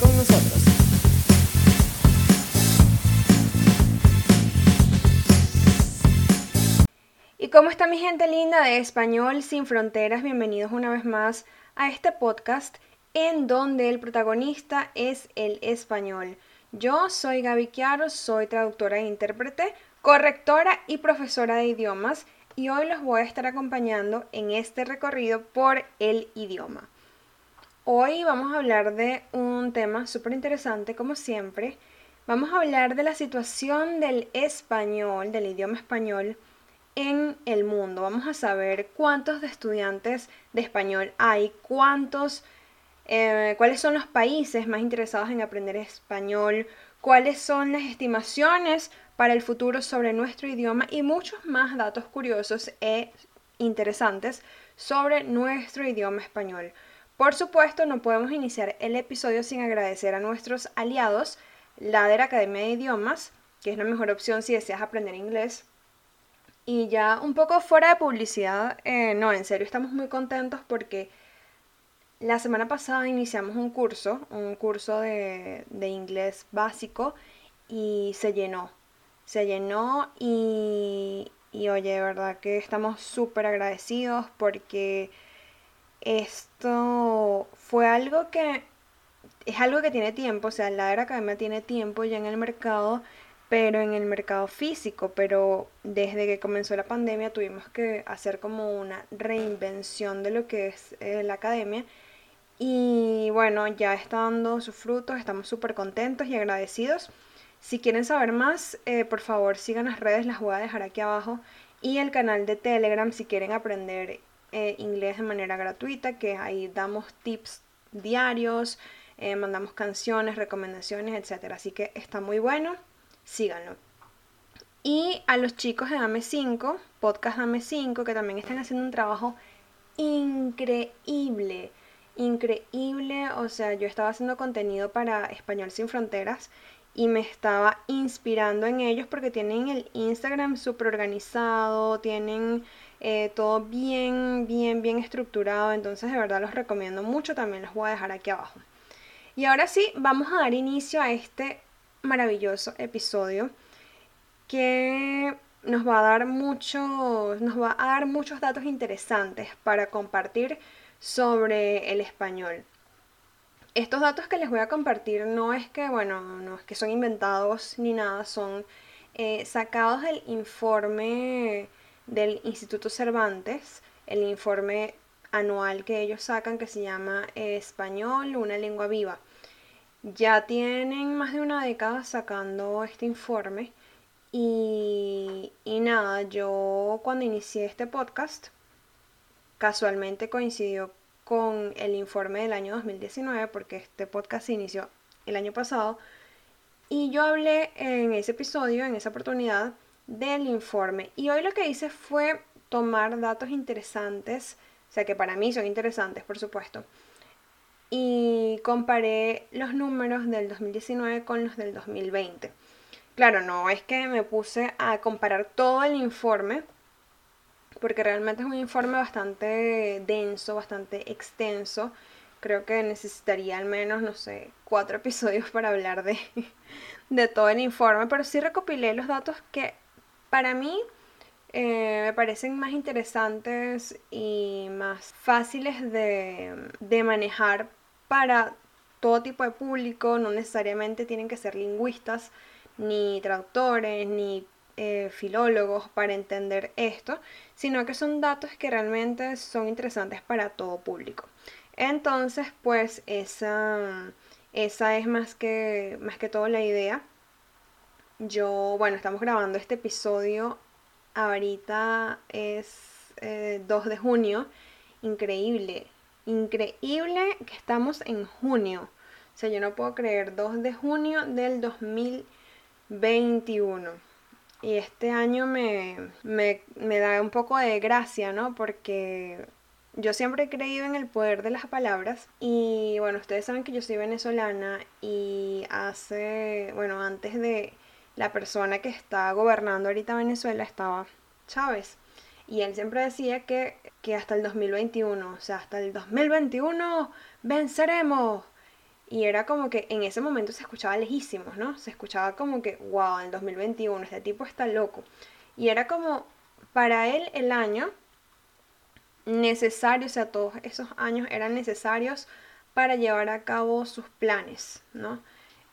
Con nosotros. ¿Y cómo está mi gente linda de Español sin Fronteras? Bienvenidos una vez más a este podcast en donde el protagonista es el español. Yo soy Gaby Chiaro, soy traductora e intérprete, correctora y profesora de idiomas y hoy los voy a estar acompañando en este recorrido por el idioma. Hoy vamos a hablar de un tema súper interesante, como siempre. Vamos a hablar de la situación del español, del idioma español en el mundo. Vamos a saber cuántos estudiantes de español hay, cuántos, eh, cuáles son los países más interesados en aprender español, cuáles son las estimaciones para el futuro sobre nuestro idioma y muchos más datos curiosos e interesantes sobre nuestro idioma español. Por supuesto, no podemos iniciar el episodio sin agradecer a nuestros aliados, la de la Academia de Idiomas, que es la mejor opción si deseas aprender inglés. Y ya un poco fuera de publicidad, eh, no, en serio, estamos muy contentos porque la semana pasada iniciamos un curso, un curso de, de inglés básico y se llenó. Se llenó y, y oye, de verdad que estamos súper agradecidos porque esto fue algo que es algo que tiene tiempo, o sea, la era academia tiene tiempo ya en el mercado, pero en el mercado físico, pero desde que comenzó la pandemia tuvimos que hacer como una reinvención de lo que es eh, la academia y bueno, ya está dando sus frutos, estamos súper contentos y agradecidos. Si quieren saber más, eh, por favor sigan las redes, las voy a dejar aquí abajo y el canal de Telegram si quieren aprender eh, inglés de manera gratuita, que ahí damos tips diarios, eh, mandamos canciones, recomendaciones, etc. Así que está muy bueno, síganlo. Y a los chicos de Dame 5, Podcast Dame 5, que también están haciendo un trabajo increíble, increíble. O sea, yo estaba haciendo contenido para Español Sin Fronteras y me estaba inspirando en ellos porque tienen el Instagram súper organizado, tienen eh, todo bien, bien, bien estructurado. Entonces de verdad los recomiendo mucho. También los voy a dejar aquí abajo. Y ahora sí, vamos a dar inicio a este maravilloso episodio que nos va a dar muchos, nos va a dar muchos datos interesantes para compartir sobre el español. Estos datos que les voy a compartir no es que, bueno, no es que son inventados ni nada, son eh, sacados del informe del Instituto Cervantes, el informe anual que ellos sacan que se llama Español, una lengua viva. Ya tienen más de una década sacando este informe y, y nada, yo cuando inicié este podcast, casualmente coincidió con el informe del año 2019, porque este podcast se inició el año pasado, y yo hablé en ese episodio, en esa oportunidad, del informe. Y hoy lo que hice fue tomar datos interesantes, o sea que para mí son interesantes, por supuesto, y comparé los números del 2019 con los del 2020. Claro, no es que me puse a comparar todo el informe, porque realmente es un informe bastante denso, bastante extenso. Creo que necesitaría al menos, no sé, cuatro episodios para hablar de, de todo el informe, pero sí recopilé los datos que para mí eh, me parecen más interesantes y más fáciles de, de manejar para todo tipo de público, no necesariamente tienen que ser lingüistas, ni traductores, ni eh, filólogos para entender esto, sino que son datos que realmente son interesantes para todo público. Entonces, pues esa, esa es más que, más que todo la idea yo, bueno, estamos grabando este episodio. Ahorita es 2 eh, de junio. Increíble. Increíble que estamos en junio. O sea, yo no puedo creer 2 de junio del 2021. Y este año me, me, me da un poco de gracia, ¿no? Porque yo siempre he creído en el poder de las palabras y bueno, ustedes saben que yo soy venezolana y hace, bueno, antes de la persona que está gobernando ahorita Venezuela estaba Chávez. Y él siempre decía que, que hasta el 2021, o sea, hasta el 2021 venceremos. Y era como que en ese momento se escuchaba lejísimos, ¿no? Se escuchaba como que, wow, en 2021 este tipo está loco. Y era como, para él el año necesario, o sea, todos esos años eran necesarios para llevar a cabo sus planes, ¿no?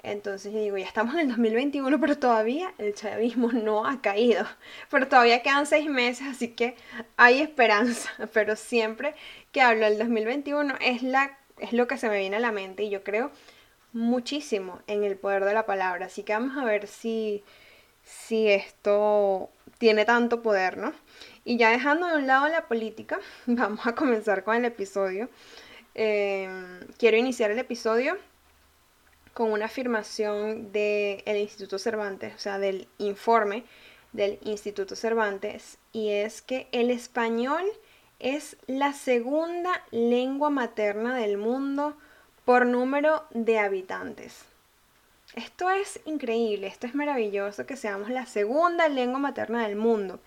Entonces yo digo, ya estamos en el 2021, pero todavía el chavismo no ha caído. Pero todavía quedan seis meses, así que hay esperanza. Pero siempre que hablo del 2021 es, la, es lo que se me viene a la mente y yo creo muchísimo en el poder de la palabra. Así que vamos a ver si, si esto tiene tanto poder, ¿no? Y ya dejando de un lado la política, vamos a comenzar con el episodio. Eh, quiero iniciar el episodio con una afirmación del Instituto Cervantes, o sea, del informe del Instituto Cervantes, y es que el español es la segunda lengua materna del mundo por número de habitantes. Esto es increíble, esto es maravilloso que seamos la segunda lengua materna del mundo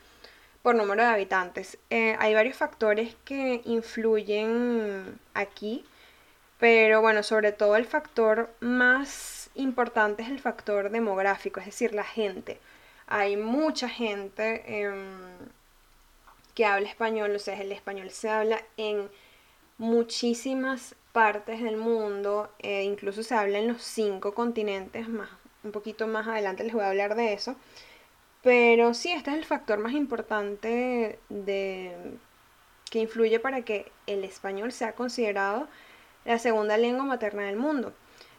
por número de habitantes. Eh, hay varios factores que influyen aquí pero bueno, sobre todo el factor más importante es el factor demográfico, es decir, la gente. Hay mucha gente em, que habla español, o sea, el español se habla en muchísimas partes del mundo, e incluso se habla en los cinco continentes, más, un poquito más adelante les voy a hablar de eso. Pero sí, este es el factor más importante de, que influye para que el español sea considerado la segunda lengua materna del mundo.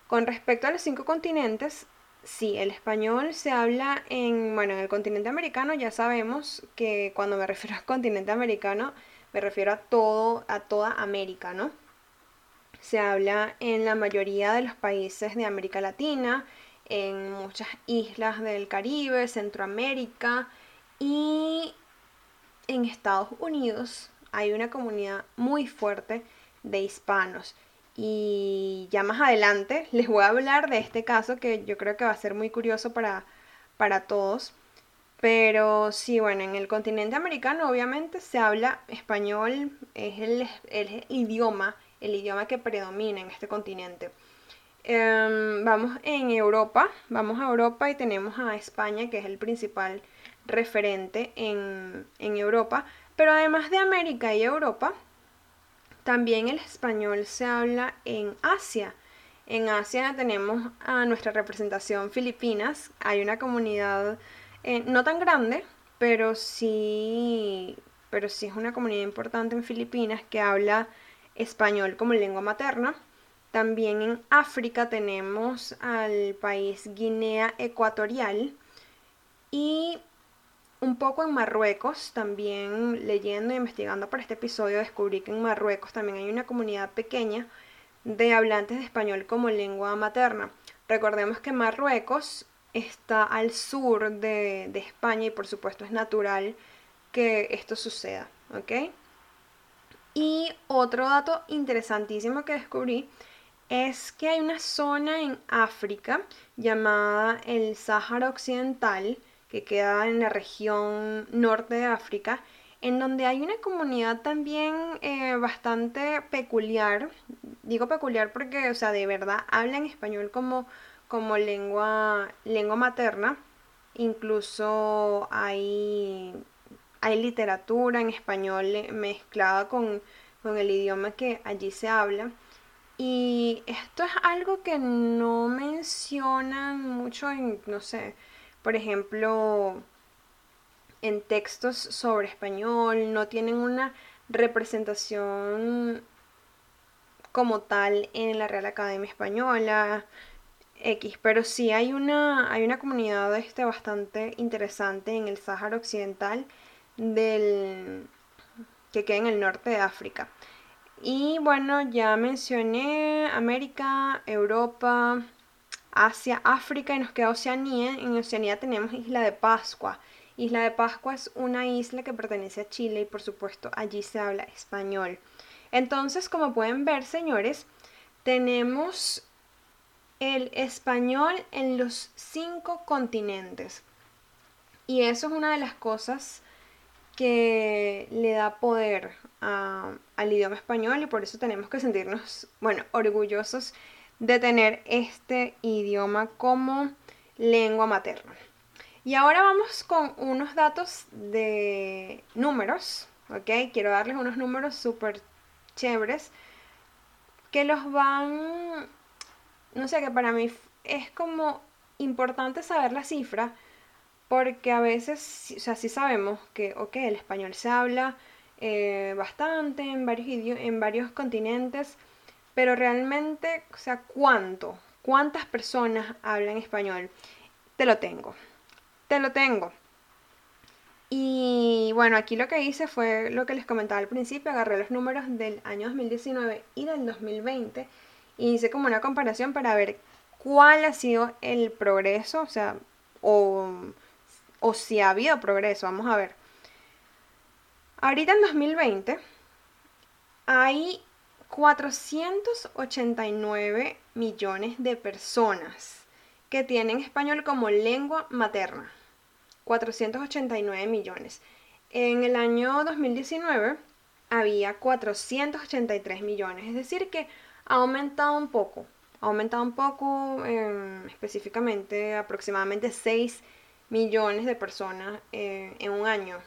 Con respecto a los cinco continentes, sí, el español se habla en, bueno, en el continente americano ya sabemos que cuando me refiero al continente americano me refiero a todo, a toda América, ¿no? Se habla en la mayoría de los países de América Latina, en muchas islas del Caribe, Centroamérica y en Estados Unidos hay una comunidad muy fuerte de hispanos. Y ya más adelante les voy a hablar de este caso que yo creo que va a ser muy curioso para, para todos. Pero sí, bueno, en el continente americano obviamente se habla español, es el, idioma, el idioma que predomina en este continente. Em, vamos en Europa, vamos a Europa y tenemos a España, que es el principal referente en, en Europa. Pero además de América y Europa, también el español se habla en Asia. En Asia tenemos a nuestra representación Filipinas. Hay una comunidad eh, no tan grande, pero sí, pero sí es una comunidad importante en Filipinas que habla español como lengua materna. También en África tenemos al país Guinea Ecuatorial y un poco en Marruecos, también leyendo e investigando para este episodio, descubrí que en Marruecos también hay una comunidad pequeña de hablantes de español como lengua materna. Recordemos que Marruecos está al sur de, España y por supuesto es natural que esto suceda, ¿ok? Y otro dato interesantísimo que descubrí es que hay una zona en África llamada el Sáhara Occidental, que queda en la región norte de África, en donde hay una comunidad también eh, bastante peculiar. Digo peculiar porque, o sea, de verdad hablan español como, como lengua, lengua materna. Incluso hay, hay literatura en español mezclada con, con el idioma que allí se habla. Y esto es algo que no mencionan mucho en, no sé, por ejemplo, en textos sobre español, no tienen una representación como tal en la Real Academia Española X, pero sí hay una, hay una comunidad este, bastante interesante en el Sáhara Occidental del, que queda en el norte de África. Y bueno, ya mencioné América, Europa, Asia, África y nos queda Oceanía. En Oceanía tenemos Isla de Pascua. Isla de Pascua es una isla que pertenece a Chile y por supuesto allí se habla español. Entonces, como pueden ver, señores, tenemos el español en los cinco continentes. Y eso es una de las cosas que le da poder al idioma español y por eso tenemos que sentirnos, bueno, orgullosos de tener este idioma como lengua materna. Y ahora vamos con unos datos de números, ¿ok? Quiero darles unos números súper chéveres que los van, no sé, que para mí es como importante saber la cifra porque a veces, o sea, sí sabemos que, ok, el español se habla eh, bastante en varios, en varios continentes, pero realmente, o sea, ¿cuánto? ¿Cuántas personas hablan español? Te lo tengo, te lo tengo. Y bueno, aquí lo que hice fue lo que les comentaba al principio, agarré los números del año 2019 y del 2020 y hice como una comparación para ver cuál ha sido el progreso, o sea, o, si ha habido progreso, vamos a ver. Ahorita en 2020 hay 489 millones de personas que tienen español como lengua materna. 489 millones. En el año 2019 había 483 millones, es decir que ha aumentado un poco, ha aumentado un poco em, específicamente aproximadamente 6 millones de personas eh, en un año.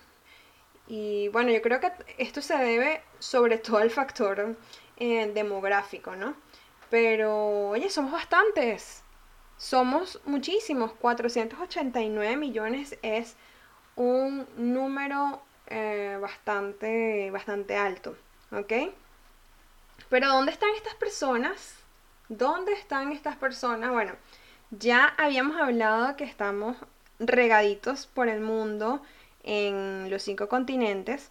Y bueno, yo creo que esto se debe sobre todo al factor eh, demográfico, ¿no? Pero, oye, somos bastantes. Somos muchísimos. 489 millones es un número eh, bastante, bastante alto, ¿ok? Pero ¿dónde están estas personas? ¿Dónde están estas personas? Bueno, ya habíamos hablado que estamos regaditos por el mundo en los cinco continentes,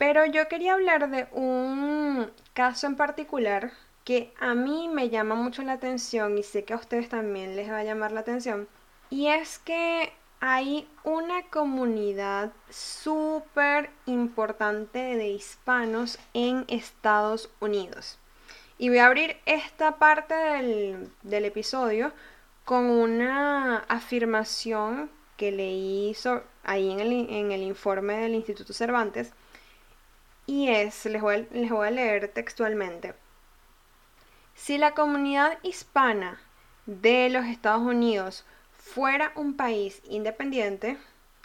pero yo quería hablar de un caso en particular que a mí me llama mucho la atención y sé que a ustedes también les va a llamar la atención, y es que hay una comunidad súper importante de hispanos en Estados Unidos. Y voy a abrir esta parte del, del episodio con una afirmación que leí ahí en el, en el, informe del Instituto Cervantes. Y es, les voy, les voy a leer textualmente. Si la comunidad hispana de los Estados Unidos fuera un país independiente,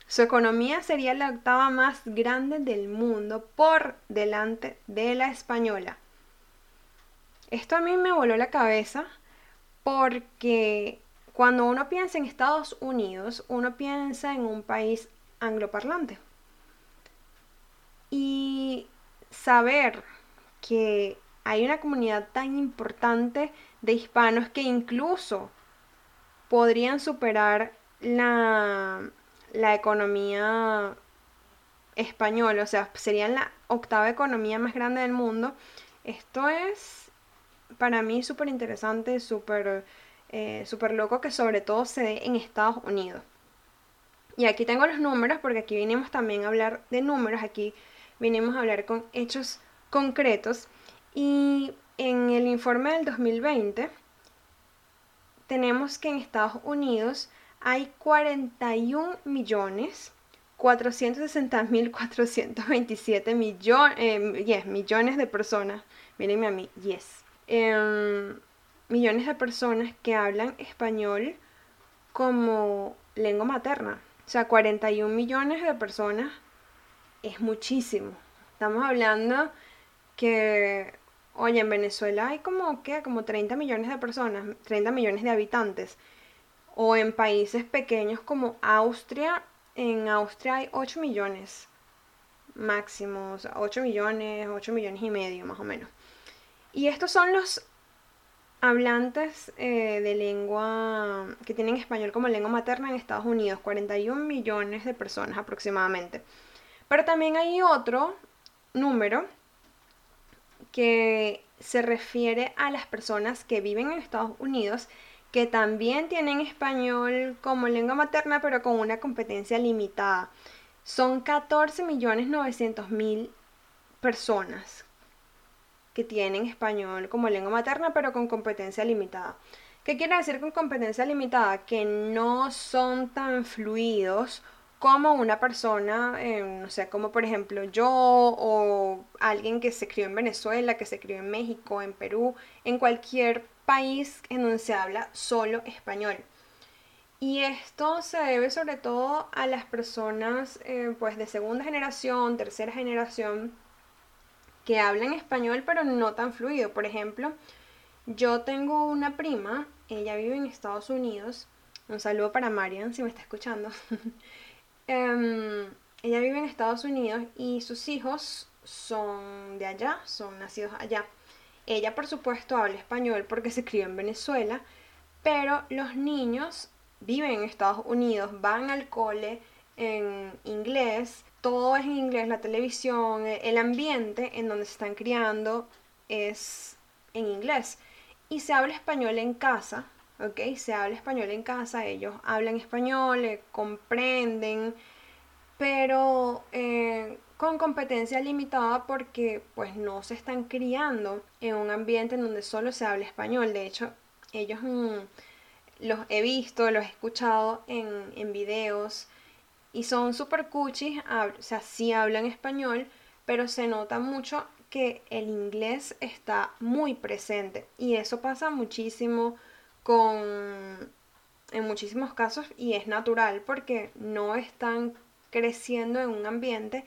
su economía sería la octava más grande del mundo por delante de la española. Esto a mí me voló la cabeza porque cuando uno piensa en Estados Unidos, uno piensa en un país angloparlante. Y saber que hay una comunidad tan importante de hispanos que incluso podrían superar la, la economía española, o sea, serían la octava economía más grande del mundo. Esto es para mí súper interesante, eh, súper loco que sobre todo se dé en Estados Unidos. Y aquí tengo los números porque aquí vinimos también a hablar de números, aquí vinimos a hablar con hechos concretos. Y en el informe del 2020 tenemos que en Estados Unidos hay 41 millones 460 mil 427 millones, eh, millones de personas. Mírenme a mí, yes. Em, millones de personas que hablan español como lengua materna. O sea, 41 millones de personas es muchísimo. Estamos hablando que, oye, en Venezuela hay como, ¿qué? Como 30 millones de personas, 30 millones de habitantes. O en países pequeños como Austria, en Austria hay 8 millones máximo, o sea, 8 millones, 8 millones y medio más o menos. Y estos son los hablantes eh, de lengua que tienen español como lengua materna en Estados Unidos, 41 millones de personas aproximadamente. Pero también hay otro número que se refiere a las personas que viven en Estados Unidos que también tienen español como lengua materna pero con una competencia limitada. Son 14 millones 900 mil personas que tienen español como lengua materna, pero con competencia limitada. ¿Qué quiere decir con competencia limitada? Que no son tan fluidos como una persona, eh, no sé, como por ejemplo yo o alguien que se crió en Venezuela, que se crió en México, en Perú, en cualquier país en donde se habla solo español. Y esto se debe sobre todo a las personas eh, pues de segunda generación, tercera generación, que hablan español pero no tan fluido. Por ejemplo, yo tengo una prima, ella vive en Estados Unidos. Un saludo para Marian si me está escuchando. Em, ella vive en Estados Unidos y sus hijos son de allá, son nacidos allá. Ella por supuesto habla español porque se crió en Venezuela, pero los niños viven en Estados Unidos, van al cole en inglés, todo es en inglés, la televisión, el ambiente en donde se están criando es en inglés. Y se habla español en casa, ¿ok? Se habla español en casa, ellos hablan español, eh, comprenden, pero eh, con competencia limitada porque pues no se están criando en un ambiente en donde solo se habla español. De hecho, ellos mm, los he visto, los he escuchado en, en videos y son súper cuchis, o sea, sí hablan español, pero se nota mucho que el inglés está muy presente y eso pasa muchísimo con en muchísimos casos y es natural porque no están creciendo en un ambiente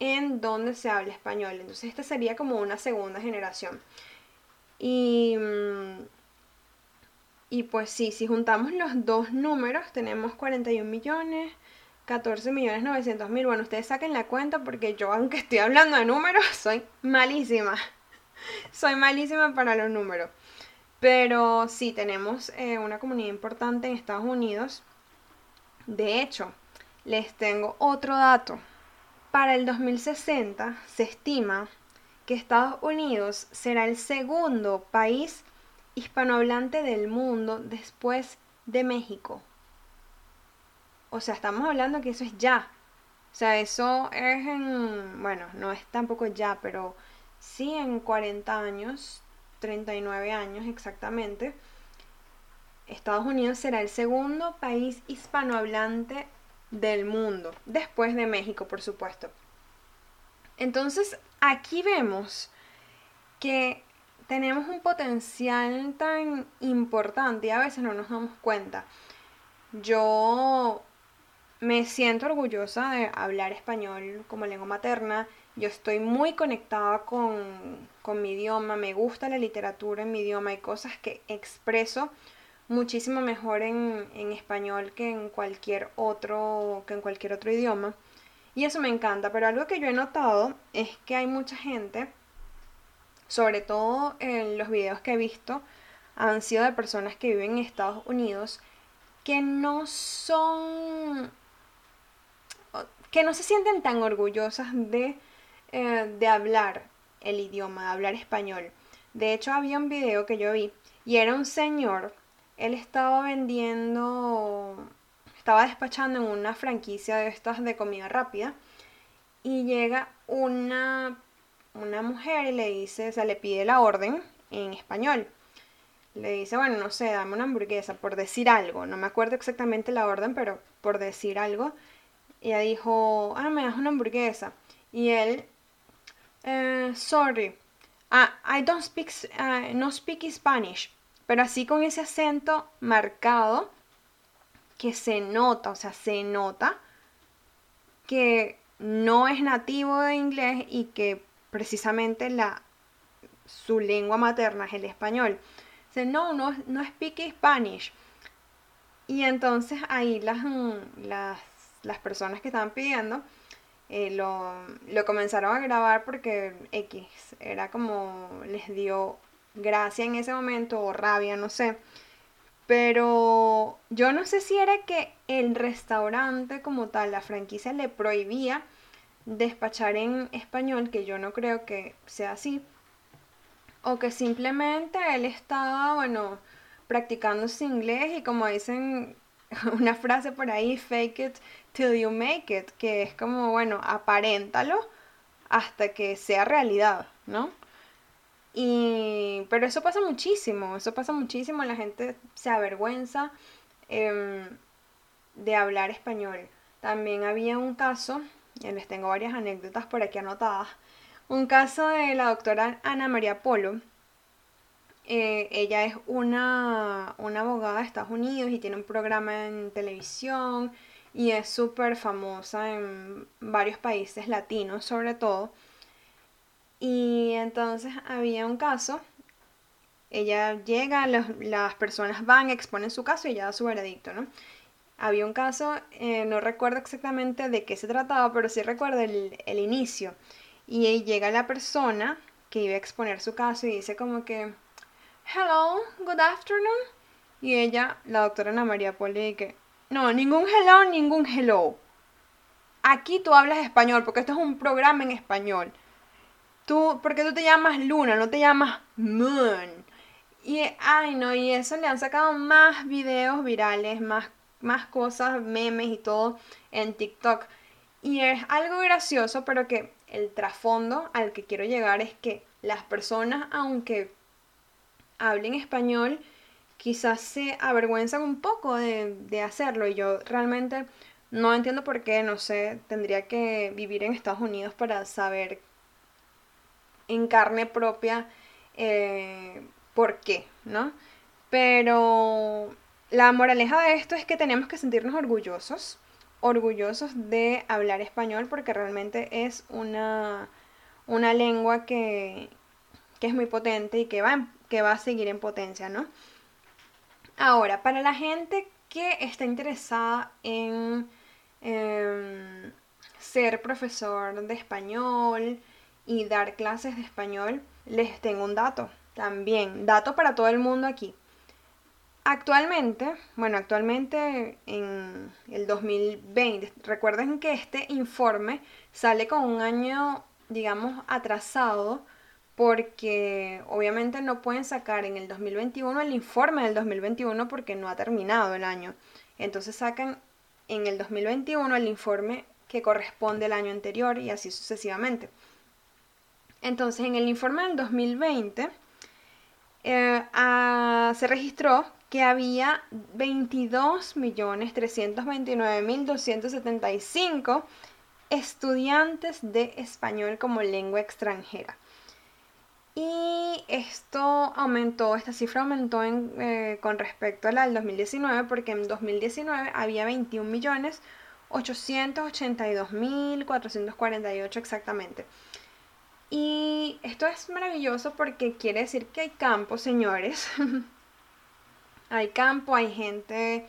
en donde se habla español. Entonces esta sería como una segunda generación. Y, mm, y pues sí, si juntamos los dos números tenemos 41 millones, 14 millones 900 mil. Bueno, ustedes saquen la cuenta porque yo aunque estoy hablando de números soy malísima. soy malísima para los números. Pero sí, tenemos eh, una comunidad importante en Estados Unidos. De hecho, les tengo otro dato. Para el 2060 se estima que Estados Unidos será el segundo país hispanohablante del mundo después de México. O sea, estamos hablando que eso es ya. O sea, eso es en, bueno, no es tampoco ya, pero sí en 40 años 39 años exactamente, Estados Unidos será el segundo país hispanohablante del mundo, después de México, por supuesto. Entonces, aquí vemos que tenemos un potencial tan importante y a veces no nos damos cuenta. Yo me siento orgullosa de hablar español como lengua materna. Yo estoy muy conectada con, mi idioma, me gusta la literatura en mi idioma, hay cosas que expreso muchísimo mejor en, en, español que en cualquier otro que en cualquier otro idioma. Y eso me encanta pero algo que yo he notado es que hay mucha gente sobre todo en los videos que he visto han sido de personas que viven en Estados Unidos que no son que no se sienten tan orgullosas de, eh, de hablar el idioma, hablar español. De hecho, había un video que yo vi y era un señor, él estaba vendiendo, estaba despachando en una franquicia de estas de comida rápida y llega una, una mujer y le dice, o sea, le pide la orden en español. Le dice, bueno, no sé, dame una hamburguesa, por decir algo. No me acuerdo exactamente la orden, pero por decir algo. Ella dijo, ah, me das una hamburguesa. Y él, eh, sorry, ah, I don't speak, uh, no speak Spanish. Pero así con ese acento marcado que se nota, o sea, se nota que no es nativo de inglés y que precisamente la, su lengua materna es el español. No, no, no speak Spanish. Y entonces ahí las, las las personas que estaban pidiendo eh, lo, lo, comenzaron a grabar porque X era como les dio gracia en ese momento o rabia, no sé. Pero yo no sé si era que el restaurante como tal, la franquicia le prohibía despachar en español, que yo no creo que sea así. O que simplemente él estaba, bueno, practicando su inglés y como dicen una frase por ahí, fake it till you make it, que es como, bueno, aparéntalo hasta que sea realidad, ¿no? Y, pero eso pasa muchísimo, eso pasa muchísimo, la gente se avergüenza em, de hablar español. también había un caso, y les tengo varias anécdotas por aquí anotadas, un caso de la doctora Ana María Polo. Eh, ella es una, una abogada de Estados Unidos y tiene un programa en televisión y es súper famosa en varios países latinos sobre todo. Y entonces había un caso, ella llega, las personas van, exponen su caso y ella da su veredicto, ¿no? Había un caso, eh, no recuerdo exactamente de qué se trataba, pero sí recuerdo el, el inicio. Y llega la persona que iba a exponer su caso y dice como que, hello, good afternoon. Y ella, la doctora Ana María Poli, que, no, ningún hello, ningún hello. Aquí tú hablas español, porque esto es un programa en español. Tú, porque tú te llamas Luna, no te llamas Moon. Y, ay, no, y eso le han sacado más videos virales, más, más cosas, memes y todo en TikTok. Y es algo gracioso, pero que el trasfondo al que quiero llegar es que las personas, aunque hablen español, quizás se avergüenzan un poco de, de, hacerlo. Y yo realmente no entiendo por qué, no sé, tendría que vivir en Estados Unidos para saber en carne propia eh, por qué, ¿no? Pero la moraleja de esto es que tenemos que sentirnos orgullosos, orgullosos de hablar español porque realmente es una, una lengua que, que es muy potente y que va, que va a seguir en potencia, ¿no? Ahora, para la gente que está interesada en em, ser profesor de español, y dar clases de español, les tengo un dato también, dato para todo el mundo aquí. Actualmente, bueno, actualmente en el 2020, recuerden que este informe sale con un año, digamos, atrasado porque obviamente no pueden sacar en el 2021 el informe del 2021 porque no ha terminado el año. Entonces sacan en el 2021 el informe que corresponde al año anterior y así sucesivamente. Entonces, en el informe del 2020 eh, ah, se registró que había 22.329.275 estudiantes de español como lengua extranjera. Y esto aumentó, esta cifra aumentó eh, con respecto a la del 2019, porque en 2019 había 21.882.448 exactamente. Y esto es maravilloso porque quiere decir que hay campo, señores. hay campo, hay gente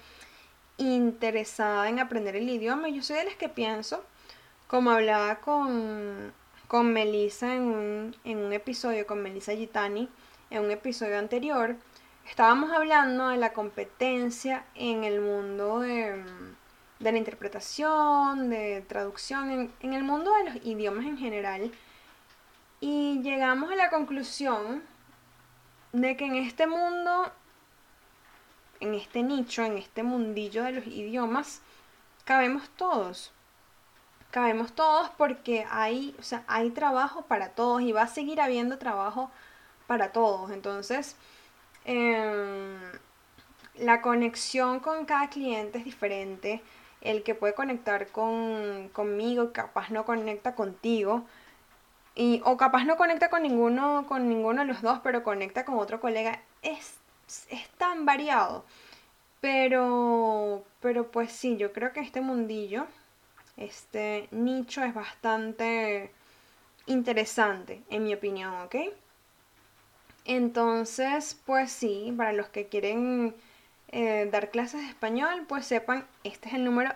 interesada en aprender el idioma. Yo soy de las que pienso, como hablaba con, con Melissa en un, en un episodio, con Melissa Gitani, en un episodio anterior, estábamos hablando de la competencia en el mundo de, la interpretación, de traducción, en el mundo de los idiomas en general y llegamos a la conclusión de que en este mundo, en este nicho, en este mundillo de los idiomas, cabemos todos. Cabemos todos porque hay, o sea, hay trabajo para todos y va a seguir habiendo trabajo para todos. Entonces, em, la conexión con cada cliente es diferente. El que puede conectar con, conmigo, capaz no conecta contigo y, o capaz no conecta con ninguno, con ninguno de los dos, pero conecta con otro colega. Es, es tan variado. Pero, pero pues sí, yo creo que este mundillo, este nicho es bastante interesante, en mi opinión, ¿ok? Entonces, pues sí, para los que quieren eh, dar clases de español, pues sepan, este es el número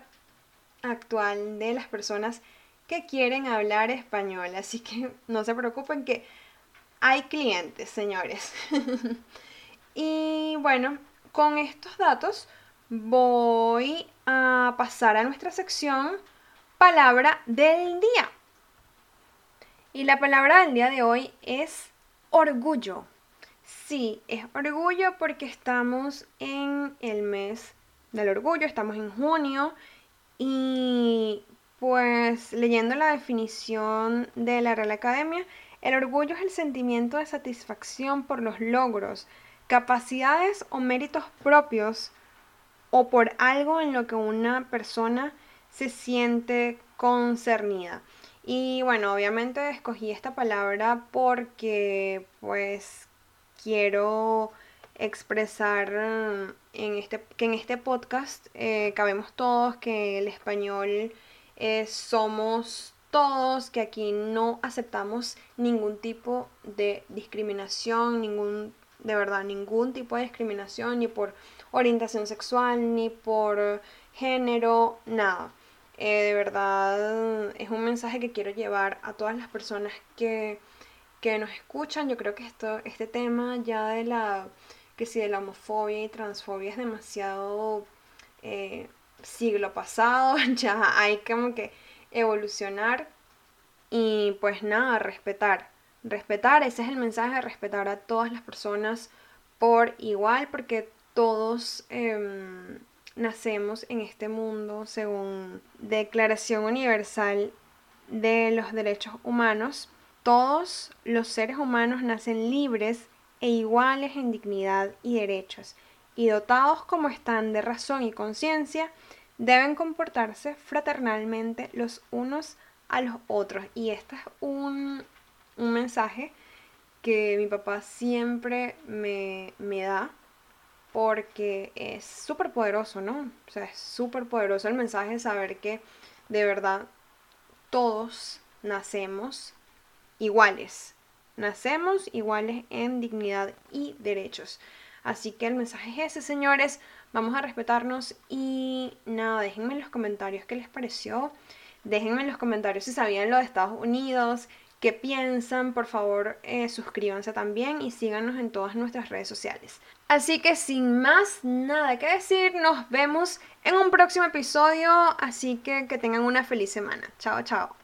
actual de las personas que quieren hablar español. Así que no se preocupen que hay clientes, señores. y bueno, con estos datos voy a pasar a nuestra sección palabra del día. Y la palabra del día de hoy es orgullo. Sí, es orgullo porque estamos en el mes del orgullo, estamos en junio y pues leyendo la definición de la Real Academia, el orgullo es el sentimiento de satisfacción por los logros, capacidades o méritos propios o por algo en lo que una persona se siente concernida. Y bueno, obviamente escogí esta palabra porque pues quiero expresar en este, que en este podcast eh, cabemos todos, que el español eh, somos todos, que aquí no aceptamos ningún tipo de discriminación, ningún, de verdad, ningún tipo de discriminación, ni por orientación sexual, ni por género, nada. Eh, de verdad es un mensaje que quiero llevar a todas las personas que, que nos escuchan. Yo creo que esto, este tema ya de la que si de la homofobia y transfobia es demasiado eh, siglo pasado, ya hay como que evolucionar y pues nada, respetar. Respetar, ese es el mensaje, respetar a todas las personas por igual, porque todos em, nacemos en este mundo según Declaración Universal de los Derechos Humanos. Todos los seres humanos nacen libres e iguales en dignidad y derechos, y dotados como están de razón y conciencia, deben comportarse fraternalmente los unos a los otros. Y este es un, un mensaje que mi papá siempre me, me da porque es súper poderoso, ¿no? O sea, es súper poderoso el mensaje de saber que de verdad todos nacemos iguales. Nacemos iguales en dignidad y derechos. Así que el mensaje es ese, señores. Vamos a respetarnos y nada, déjenme en los comentarios qué les pareció. Déjenme en los comentarios si sabían lo de Estados Unidos, qué piensan. Por favor, eh, suscríbanse también y síganos en todas nuestras redes sociales. Así que sin más nada que decir, nos vemos en un próximo episodio. Así que que tengan una feliz semana. Chao, chao.